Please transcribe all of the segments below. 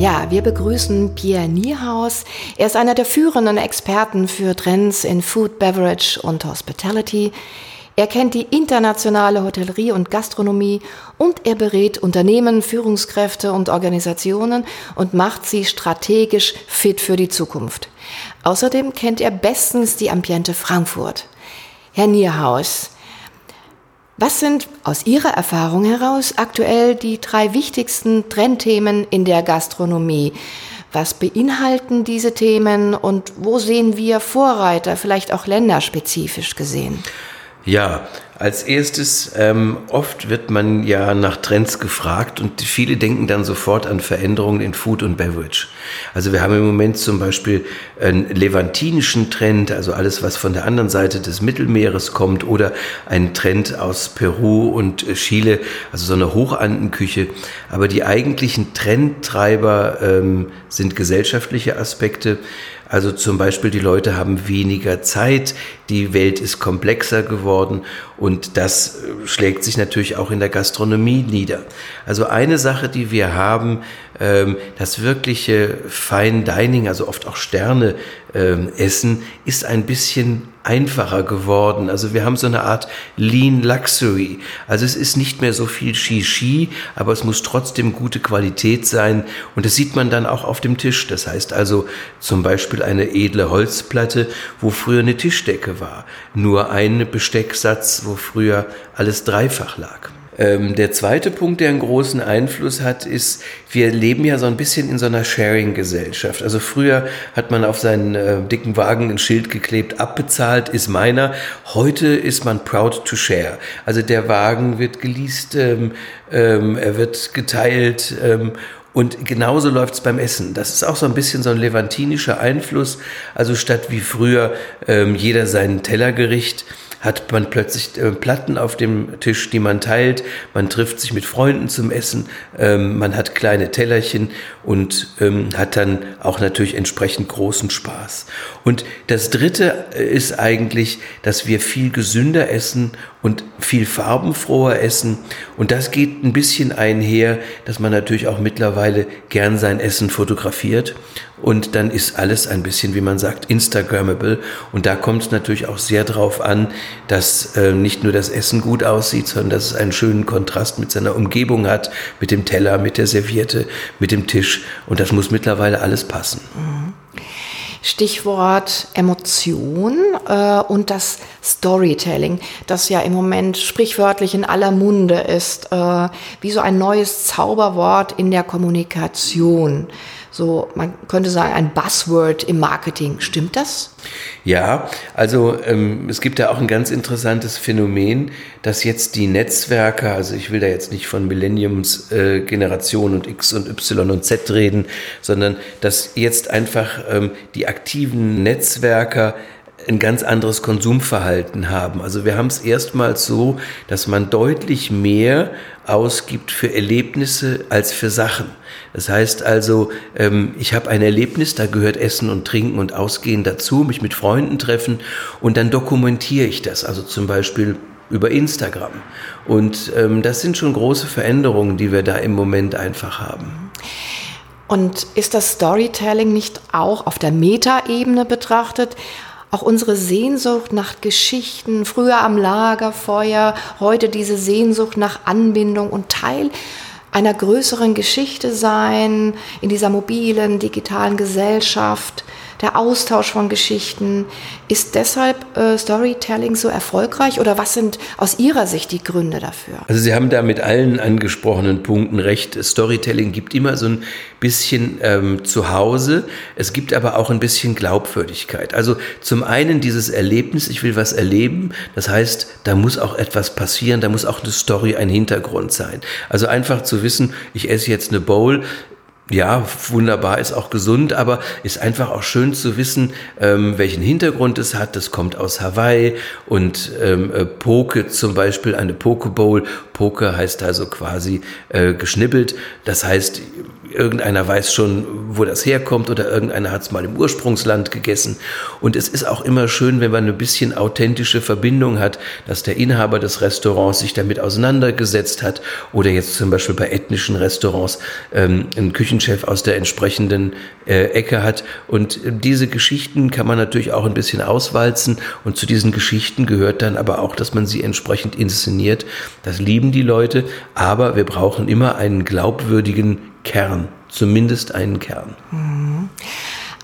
Ja, wir begrüßen Pierre Niehaus. Er ist einer der führenden Experten für Trends in Food, Beverage und Hospitality. Er kennt die internationale Hotellerie und Gastronomie und er berät Unternehmen, Führungskräfte und Organisationen und macht sie strategisch fit für die Zukunft. Außerdem kennt er bestens die Ambiente Frankfurt. Herr Nierhaus, was sind aus Ihrer Erfahrung heraus aktuell die drei wichtigsten Trendthemen in der Gastronomie? Was beinhalten diese Themen und wo sehen wir Vorreiter, vielleicht auch länderspezifisch gesehen? Ja, als erstes, ähm, oft wird man ja nach Trends gefragt und viele denken dann sofort an Veränderungen in Food und Beverage. Also wir haben im Moment zum Beispiel einen levantinischen Trend, also alles, was von der anderen Seite des Mittelmeeres kommt oder einen Trend aus Peru und Chile, also so eine Hochandenküche. Aber die eigentlichen Trendtreiber ähm, sind gesellschaftliche Aspekte. Also zum Beispiel die Leute haben weniger Zeit, die Welt ist komplexer geworden und das äh, schlägt sich natürlich auch in der Gastronomie nieder. Also eine Sache, die wir haben, ähm, das wirkliche Fine Dining, also oft auch Sterne ähm, essen, ist ein bisschen einfacher geworden. Also wir haben so eine Art Lean Luxury. Also es ist nicht mehr so viel Shishi, aber es muss trotzdem gute Qualität sein. Und das sieht man dann auch auf dem Tisch. Das heißt also zum Beispiel eine edle Holzplatte, wo früher eine Tischdecke war. Nur ein Bestecksatz, wo früher alles dreifach lag. Ähm, der zweite Punkt, der einen großen Einfluss hat, ist, wir leben ja so ein bisschen in so einer Sharing-Gesellschaft. Also früher hat man auf seinen äh, dicken Wagen ein Schild geklebt, abbezahlt ist meiner. Heute ist man proud to share. Also der Wagen wird geleast, ähm, ähm, er wird geteilt ähm, und genauso läuft es beim Essen. Das ist auch so ein bisschen so ein levantinischer Einfluss. Also statt wie früher ähm, jeder sein Tellergericht, hat man plötzlich äh, Platten auf dem Tisch, die man teilt. Man trifft sich mit Freunden zum Essen. Ähm, man hat kleine Tellerchen und ähm, hat dann auch natürlich entsprechend großen Spaß. Und das Dritte äh, ist eigentlich, dass wir viel gesünder essen und viel farbenfroher essen. Und das geht ein bisschen einher, dass man natürlich auch mittlerweile gern sein Essen fotografiert. Und dann ist alles ein bisschen, wie man sagt, Instagrammable. Und da kommt es natürlich auch sehr drauf an, dass äh, nicht nur das Essen gut aussieht, sondern dass es einen schönen Kontrast mit seiner Umgebung hat, mit dem Teller, mit der Serviette, mit dem Tisch. Und das muss mittlerweile alles passen. Mhm. Stichwort Emotion äh, und das Storytelling, das ja im Moment sprichwörtlich in aller Munde ist, äh, wie so ein neues Zauberwort in der Kommunikation so, man könnte sagen, ein Buzzword im Marketing. Stimmt das? Ja, also ähm, es gibt da auch ein ganz interessantes Phänomen, dass jetzt die Netzwerke, also ich will da jetzt nicht von Millenniums äh, Generation und X und Y und Z reden, sondern dass jetzt einfach ähm, die aktiven Netzwerker ein ganz anderes Konsumverhalten haben. Also wir haben es erstmals so, dass man deutlich mehr ausgibt für Erlebnisse als für Sachen. Das heißt also, ähm, ich habe ein Erlebnis, da gehört Essen und Trinken und Ausgehen dazu, mich mit Freunden treffen und dann dokumentiere ich das. Also zum Beispiel über Instagram. Und ähm, das sind schon große Veränderungen, die wir da im Moment einfach haben. Und ist das Storytelling nicht auch auf der Metaebene betrachtet auch unsere Sehnsucht nach Geschichten, früher am Lagerfeuer, heute diese Sehnsucht nach Anbindung und Teil einer größeren Geschichte sein in dieser mobilen, digitalen Gesellschaft der Austausch von Geschichten. Ist deshalb äh, Storytelling so erfolgreich oder was sind aus Ihrer Sicht die Gründe dafür? Also Sie haben da mit allen angesprochenen Punkten recht. Storytelling gibt immer so ein bisschen ähm, zu Hause. Es gibt aber auch ein bisschen Glaubwürdigkeit. Also zum einen dieses Erlebnis, ich will was erleben. Das heißt, da muss auch etwas passieren, da muss auch eine Story, ein Hintergrund sein. Also einfach zu wissen, ich esse jetzt eine Bowl, ja, wunderbar, ist auch gesund, aber ist einfach auch schön zu wissen, ähm, welchen Hintergrund es hat. Das kommt aus Hawaii und ähm, äh, Poke zum Beispiel, eine Poke Bowl. Poke heißt also quasi äh, geschnippelt. Das heißt, irgendeiner weiß schon, wo das herkommt oder irgendeiner hat es mal im Ursprungsland gegessen. Und es ist auch immer schön, wenn man ein bisschen authentische Verbindung hat, dass der Inhaber des Restaurants sich damit auseinandergesetzt hat oder jetzt zum Beispiel bei ethnischen Restaurants ähm, einen Küchenchef aus der entsprechenden äh, Ecke hat. Und diese Geschichten kann man natürlich auch ein bisschen auswalzen und zu diesen Geschichten gehört dann aber auch, dass man sie entsprechend inszeniert. Das lieben die Leute, aber wir brauchen immer einen glaubwürdigen Kern, zumindest einen Kern.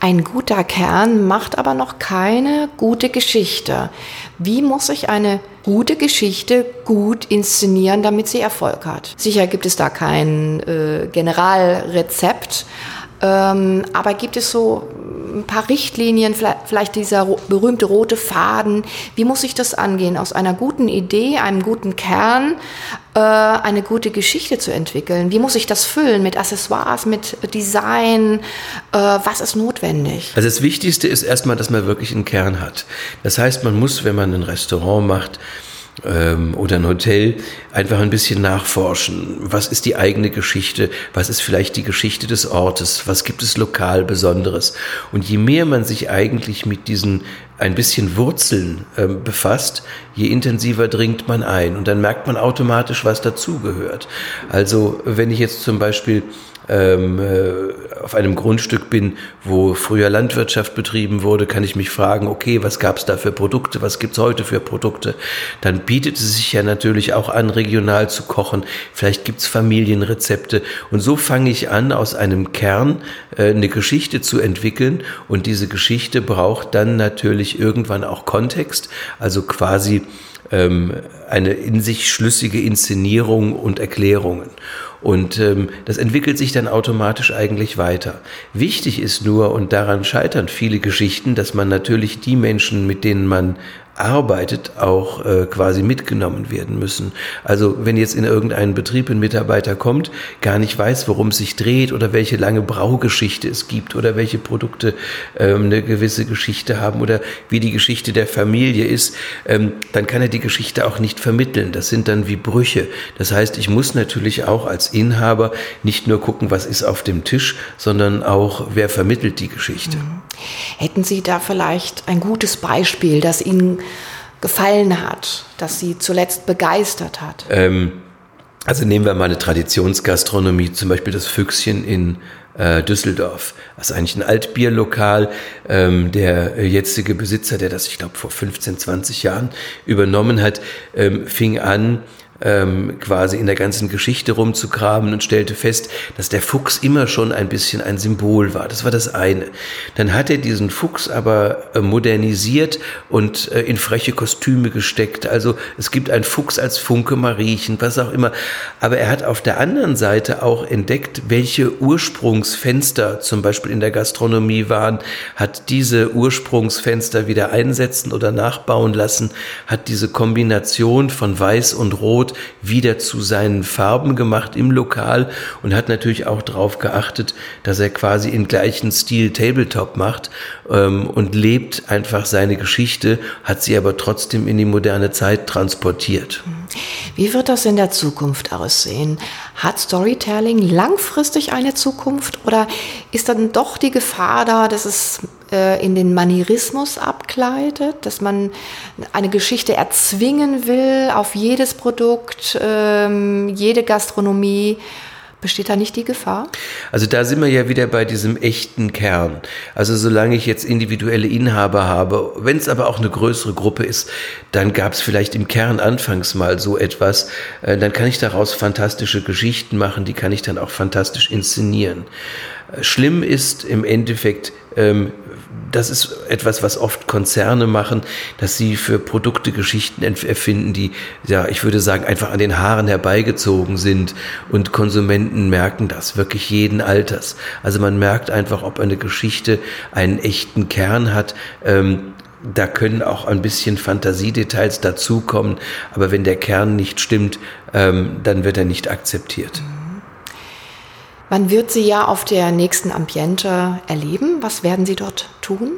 Ein guter Kern macht aber noch keine gute Geschichte. Wie muss ich eine gute Geschichte gut inszenieren, damit sie Erfolg hat? Sicher gibt es da kein äh, Generalrezept, ähm, aber gibt es so ein paar Richtlinien, vielleicht dieser berühmte rote Faden? Wie muss ich das angehen, aus einer guten Idee, einem guten Kern, eine gute Geschichte zu entwickeln? Wie muss ich das füllen mit Accessoires, mit Design? Äh, was ist notwendig? Also das Wichtigste ist erstmal, dass man wirklich einen Kern hat. Das heißt, man muss, wenn man ein Restaurant macht, ähm, oder ein Hotel einfach ein bisschen nachforschen. Was ist die eigene Geschichte? Was ist vielleicht die Geschichte des Ortes? Was gibt es lokal Besonderes? Und je mehr man sich eigentlich mit diesen ein bisschen Wurzeln äh, befasst, je intensiver dringt man ein. Und dann merkt man automatisch, was dazugehört. Also wenn ich jetzt zum Beispiel ähm, äh, auf einem Grundstück bin, wo früher Landwirtschaft betrieben wurde, kann ich mich fragen, okay, was gab es da für Produkte, was gibt's heute für Produkte? Dann bietet es sich ja natürlich auch an, regional zu kochen. Vielleicht gibt's Familienrezepte. Und so fange ich an, aus einem Kern äh, eine Geschichte zu entwickeln. Und diese Geschichte braucht dann natürlich irgendwann auch Kontext, also quasi ähm, eine in sich schlüssige Inszenierung und Erklärungen. Und ähm, das entwickelt sich dann automatisch eigentlich weiter. Wichtig ist nur, und daran scheitern viele Geschichten, dass man natürlich die Menschen, mit denen man arbeitet, auch äh, quasi mitgenommen werden müssen. Also wenn jetzt in irgendeinen Betrieb ein Mitarbeiter kommt, gar nicht weiß, worum es sich dreht oder welche lange Braugeschichte es gibt oder welche Produkte ähm, eine gewisse Geschichte haben oder wie die Geschichte der Familie ist, ähm, dann kann er die Geschichte auch nicht vermitteln. Das sind dann wie Brüche. Das heißt, ich muss natürlich auch als Inhaber nicht nur gucken, was ist auf dem Tisch, sondern auch, wer vermittelt die Geschichte. Mhm. Hätten Sie da vielleicht ein gutes Beispiel, das Ihnen gefallen hat, das Sie zuletzt begeistert hat? Ähm, also nehmen wir mal eine Traditionsgastronomie, zum Beispiel das Füchschen in äh, Düsseldorf. Das ist eigentlich ein Altbierlokal. Ähm, der jetzige Besitzer, der das, ich glaube, vor 15, 20 Jahren übernommen hat, ähm, fing an, ähm, quasi in der ganzen Geschichte rumzugraben und stellte fest, dass der Fuchs immer schon ein bisschen ein Symbol war. Das war das eine. Dann hat er diesen Fuchs aber äh, modernisiert und äh, in freche Kostüme gesteckt. Also es gibt einen Fuchs als Funke Mariechen, was auch immer. Aber er hat auf der anderen Seite auch entdeckt, welche Ursprungsfenster zum Beispiel in der Gastronomie waren, hat diese Ursprungsfenster wieder einsetzen oder nachbauen lassen, hat diese Kombination von Weiß und Rot Rot wieder zu seinen Farben gemacht im Lokal und hat natürlich auch darauf geachtet, dass er quasi in gleichen Stil Tabletop macht ähm, und lebt einfach seine Geschichte, hat sie aber trotzdem in die moderne Zeit transportiert. Wie wird das in der Zukunft aussehen? Hat Storytelling langfristig eine Zukunft oder ist dann doch die Gefahr da, dass es äh, in den Manierismus abgleitet, dass man eine Geschichte erzwingen will auf jedes Produkt, ähm, jede Gastronomie? Besteht da nicht die Gefahr? Also da sind wir ja wieder bei diesem echten Kern. Also solange ich jetzt individuelle Inhaber habe, wenn es aber auch eine größere Gruppe ist, dann gab es vielleicht im Kern anfangs mal so etwas, äh, dann kann ich daraus fantastische Geschichten machen, die kann ich dann auch fantastisch inszenieren. Äh, schlimm ist im Endeffekt, ähm, das ist etwas, was oft Konzerne machen, dass sie für Produkte Geschichten erfinden, die, ja, ich würde sagen, einfach an den Haaren herbeigezogen sind und Konsumenten merken das wirklich jeden Alters. Also man merkt einfach, ob eine Geschichte einen echten Kern hat. Ähm, da können auch ein bisschen Fantasiedetails dazukommen, aber wenn der Kern nicht stimmt, ähm, dann wird er nicht akzeptiert. Man wird Sie ja auf der nächsten Ambiente erleben. Was werden Sie dort tun?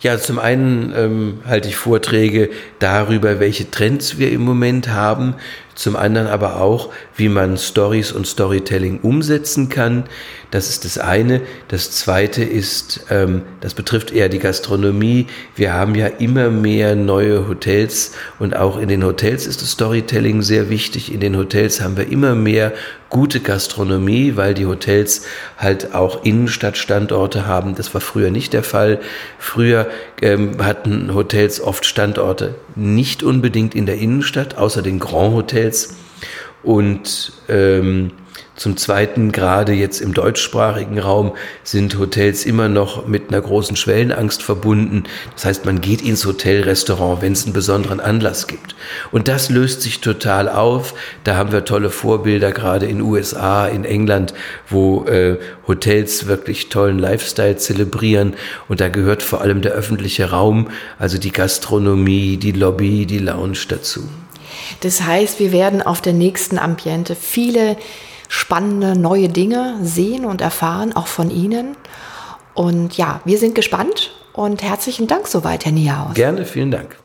Ja, zum einen ähm, halte ich Vorträge darüber, welche Trends wir im Moment haben. Zum anderen aber auch, wie man Stories und Storytelling umsetzen kann. Das ist das eine. Das zweite ist, ähm, das betrifft eher die Gastronomie. Wir haben ja immer mehr neue Hotels und auch in den Hotels ist das Storytelling sehr wichtig. In den Hotels haben wir immer mehr gute Gastronomie, weil die Hotels halt auch Innenstadtstandorte haben. Das war früher nicht der Fall. Früher ähm, hatten Hotels oft Standorte nicht unbedingt in der Innenstadt, außer den Grand Hotels. Und ähm, zum Zweiten, gerade jetzt im deutschsprachigen Raum, sind Hotels immer noch mit einer großen Schwellenangst verbunden. Das heißt, man geht ins Hotelrestaurant, wenn es einen besonderen Anlass gibt. Und das löst sich total auf. Da haben wir tolle Vorbilder, gerade in USA, in England, wo äh, Hotels wirklich tollen Lifestyle zelebrieren. Und da gehört vor allem der öffentliche Raum, also die Gastronomie, die Lobby, die Lounge dazu. Das heißt, wir werden auf der nächsten Ambiente viele spannende neue Dinge sehen und erfahren, auch von Ihnen. Und ja, wir sind gespannt und herzlichen Dank soweit, Herr Niehaus. Gerne, vielen Dank.